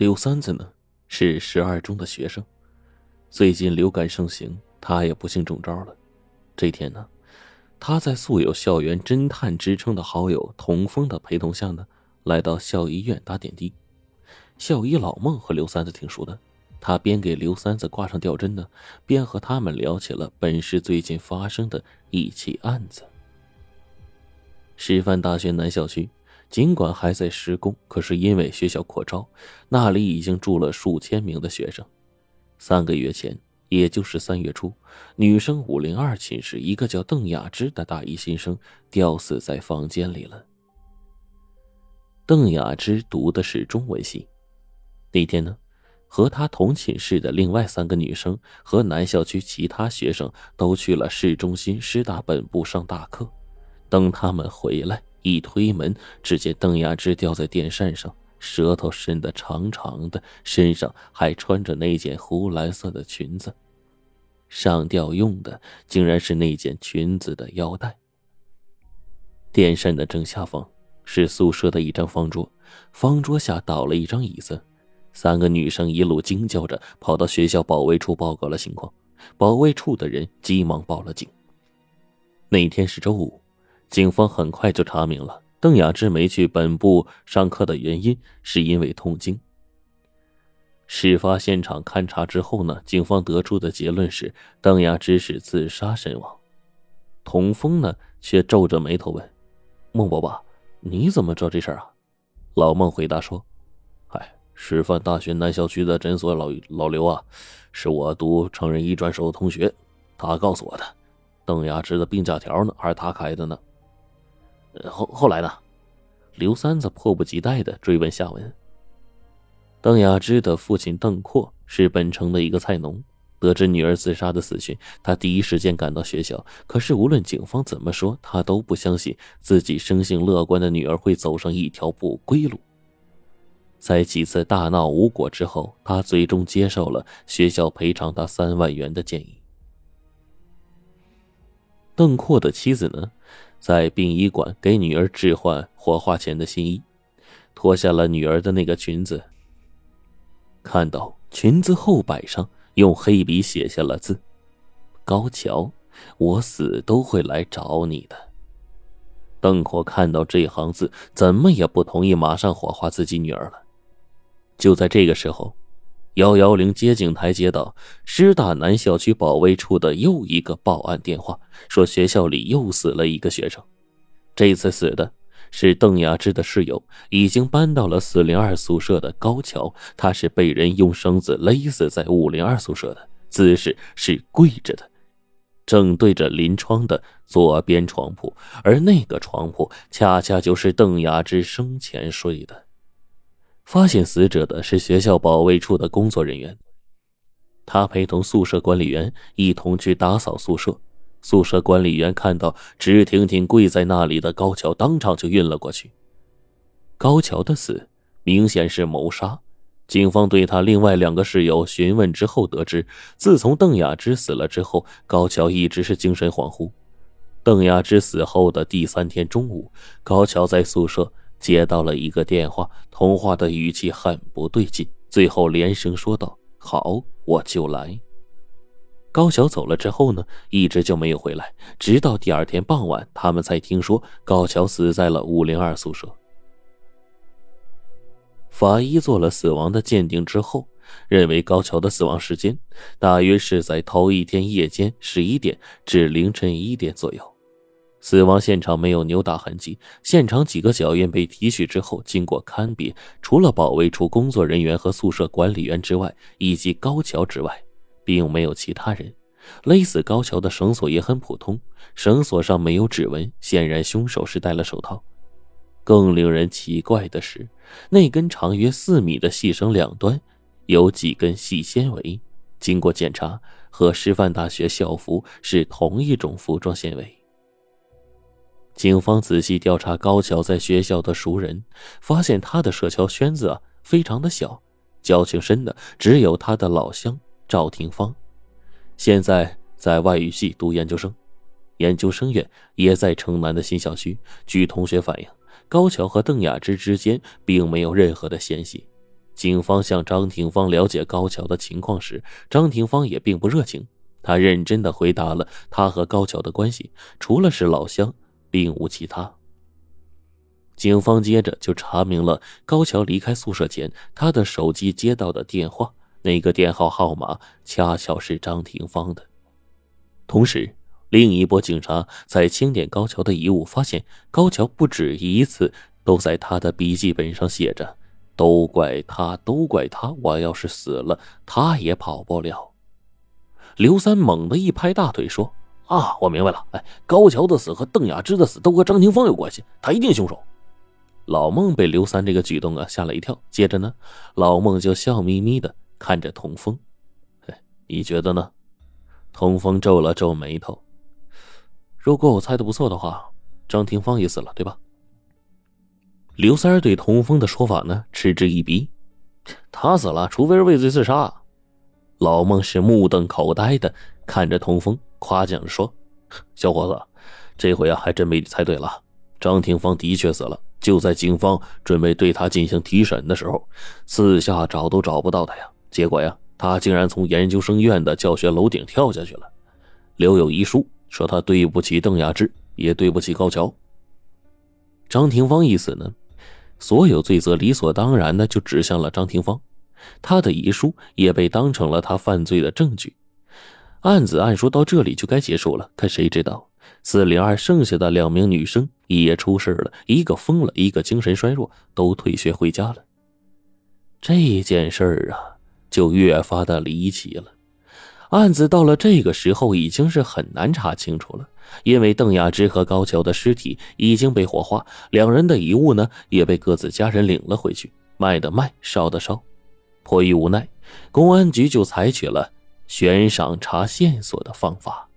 刘三子呢，是十二中的学生，最近流感盛行，他也不幸中招了。这天呢，他在素有校园侦探之称的好友童风的陪同下呢，来到校医院打点滴。校医老孟和刘三子挺熟的，他边给刘三子挂上吊针呢，边和他们聊起了本市最近发生的一起案子。师范大学南校区。尽管还在施工，可是因为学校扩招，那里已经住了数千名的学生。三个月前，也就是三月初，女生五零二寝室一个叫邓雅芝的大一新生吊死在房间里了。邓雅芝读的是中文系，那天呢，和她同寝室的另外三个女生和南校区其他学生都去了市中心师大本部上大课，等他们回来。一推门，只见邓雅芝吊在电扇上，舌头伸得长长的，身上还穿着那件湖蓝色的裙子，上吊用的竟然是那件裙子的腰带。电扇的正下方是宿舍的一张方桌，方桌下倒了一张椅子，三个女生一路惊叫着跑到学校保卫处报告了情况，保卫处的人急忙报了警。那天是周五。警方很快就查明了邓雅芝没去本部上课的原因，是因为痛经。事发现场勘查之后呢，警方得出的结论是邓雅芝是自杀身亡。童风呢，却皱着眉头问：“孟伯伯，你怎么知道这事儿啊？”老孟回答说：“嗨，师范大学南校区的诊所老老刘啊，是我读成人医专时的同学，他告诉我的。邓雅芝的病假条呢，还是他开的呢。”后后来呢？刘三子迫不及待的追问下文。邓雅芝的父亲邓阔是本城的一个菜农，得知女儿自杀的死讯，他第一时间赶到学校。可是无论警方怎么说，他都不相信自己生性乐观的女儿会走上一条不归路。在几次大闹无果之后，他最终接受了学校赔偿他三万元的建议。邓阔的妻子呢？在殡仪馆给女儿置换火化前的新衣，脱下了女儿的那个裙子。看到裙子后摆上用黑笔写下了字：“高桥，我死都会来找你的。”邓阔看到这行字，怎么也不同意马上火化自己女儿了。就在这个时候。幺幺零接警台接到师大南校区保卫处的又一个报案电话，说学校里又死了一个学生。这次死的是邓雅芝的室友，已经搬到了四零二宿舍的高桥。他是被人用绳子勒死在五零二宿舍的，姿势是跪着的，正对着临窗的左边床铺，而那个床铺恰恰就是邓雅芝生前睡的。发现死者的是学校保卫处的工作人员，他陪同宿舍管理员一同去打扫宿舍。宿舍管理员看到直挺挺跪在那里的高桥，当场就晕了过去。高桥的死明显是谋杀。警方对他另外两个室友询问之后，得知自从邓雅芝死了之后，高桥一直是精神恍惚。邓雅芝死后的第三天中午，高桥在宿舍。接到了一个电话，通话的语气很不对劲，最后连声说道：“好，我就来。”高桥走了之后呢，一直就没有回来，直到第二天傍晚，他们才听说高桥死在了五零二宿舍。法医做了死亡的鉴定之后，认为高桥的死亡时间大约是在头一天夜间十一点至凌晨一点左右。死亡现场没有扭打痕迹，现场几个脚印被提取之后，经过勘别，除了保卫处工作人员和宿舍管理员之外，以及高桥之外，并没有其他人。勒死高桥的绳索也很普通，绳索上没有指纹，显然凶手是戴了手套。更令人奇怪的是，那根长约四米的细绳两端有几根细纤维，经过检查，和师范大学校服是同一种服装纤维。警方仔细调查高桥在学校的熟人，发现他的社交圈子啊非常的小，交情深的只有他的老乡赵廷芳，现在在外语系读研究生，研究生院也在城南的新校区。据同学反映，高桥和邓雅芝之间并没有任何的嫌隙，警方向张廷芳了解高桥的情况时，张廷芳也并不热情。他认真的回答了他和高桥的关系，除了是老乡，并无其他。警方接着就查明了高桥离开宿舍前他的手机接到的电话，那个电话号码恰巧是张廷芳的。同时，另一波警察在清点高桥的遗物，发现高桥不止一次都在他的笔记本上写着。都怪他，都怪他！我要是死了，他也跑不了。刘三猛地一拍大腿说：“啊，我明白了！哎，高桥的死和邓雅芝的死都和张廷芳有关系，他一定凶手。”老孟被刘三这个举动啊吓了一跳，接着呢，老孟就笑眯眯的看着童风：“哎，你觉得呢？”童风皱了皱眉头：“如果我猜的不错的话，张廷芳也死了，对吧？”刘三对童风的说法呢嗤之以鼻，他死了，除非是畏罪自杀。老孟是目瞪口呆的看着童风，夸奖着说：“小伙子，这回啊还真被你猜对了，张廷芳的确死了。就在警方准备对他进行提审的时候，四下找都找不到他呀。结果呀，他竟然从研究生院的教学楼顶跳下去了，留有遗书，说他对不起邓雅芝，也对不起高桥。张廷芳一死呢？”所有罪责理所当然的就指向了张廷芳，他的遗书也被当成了他犯罪的证据。案子按说到这里就该结束了，可谁知道四零二剩下的两名女生也出事了，一个疯了，一个精神衰弱，都退学回家了。这件事儿啊，就越发的离奇了。案子到了这个时候，已经是很难查清楚了。因为邓雅芝和高桥的尸体已经被火化，两人的遗物呢也被各自家人领了回去，卖的卖，烧的烧。迫于无奈，公安局就采取了悬赏查线索的方法。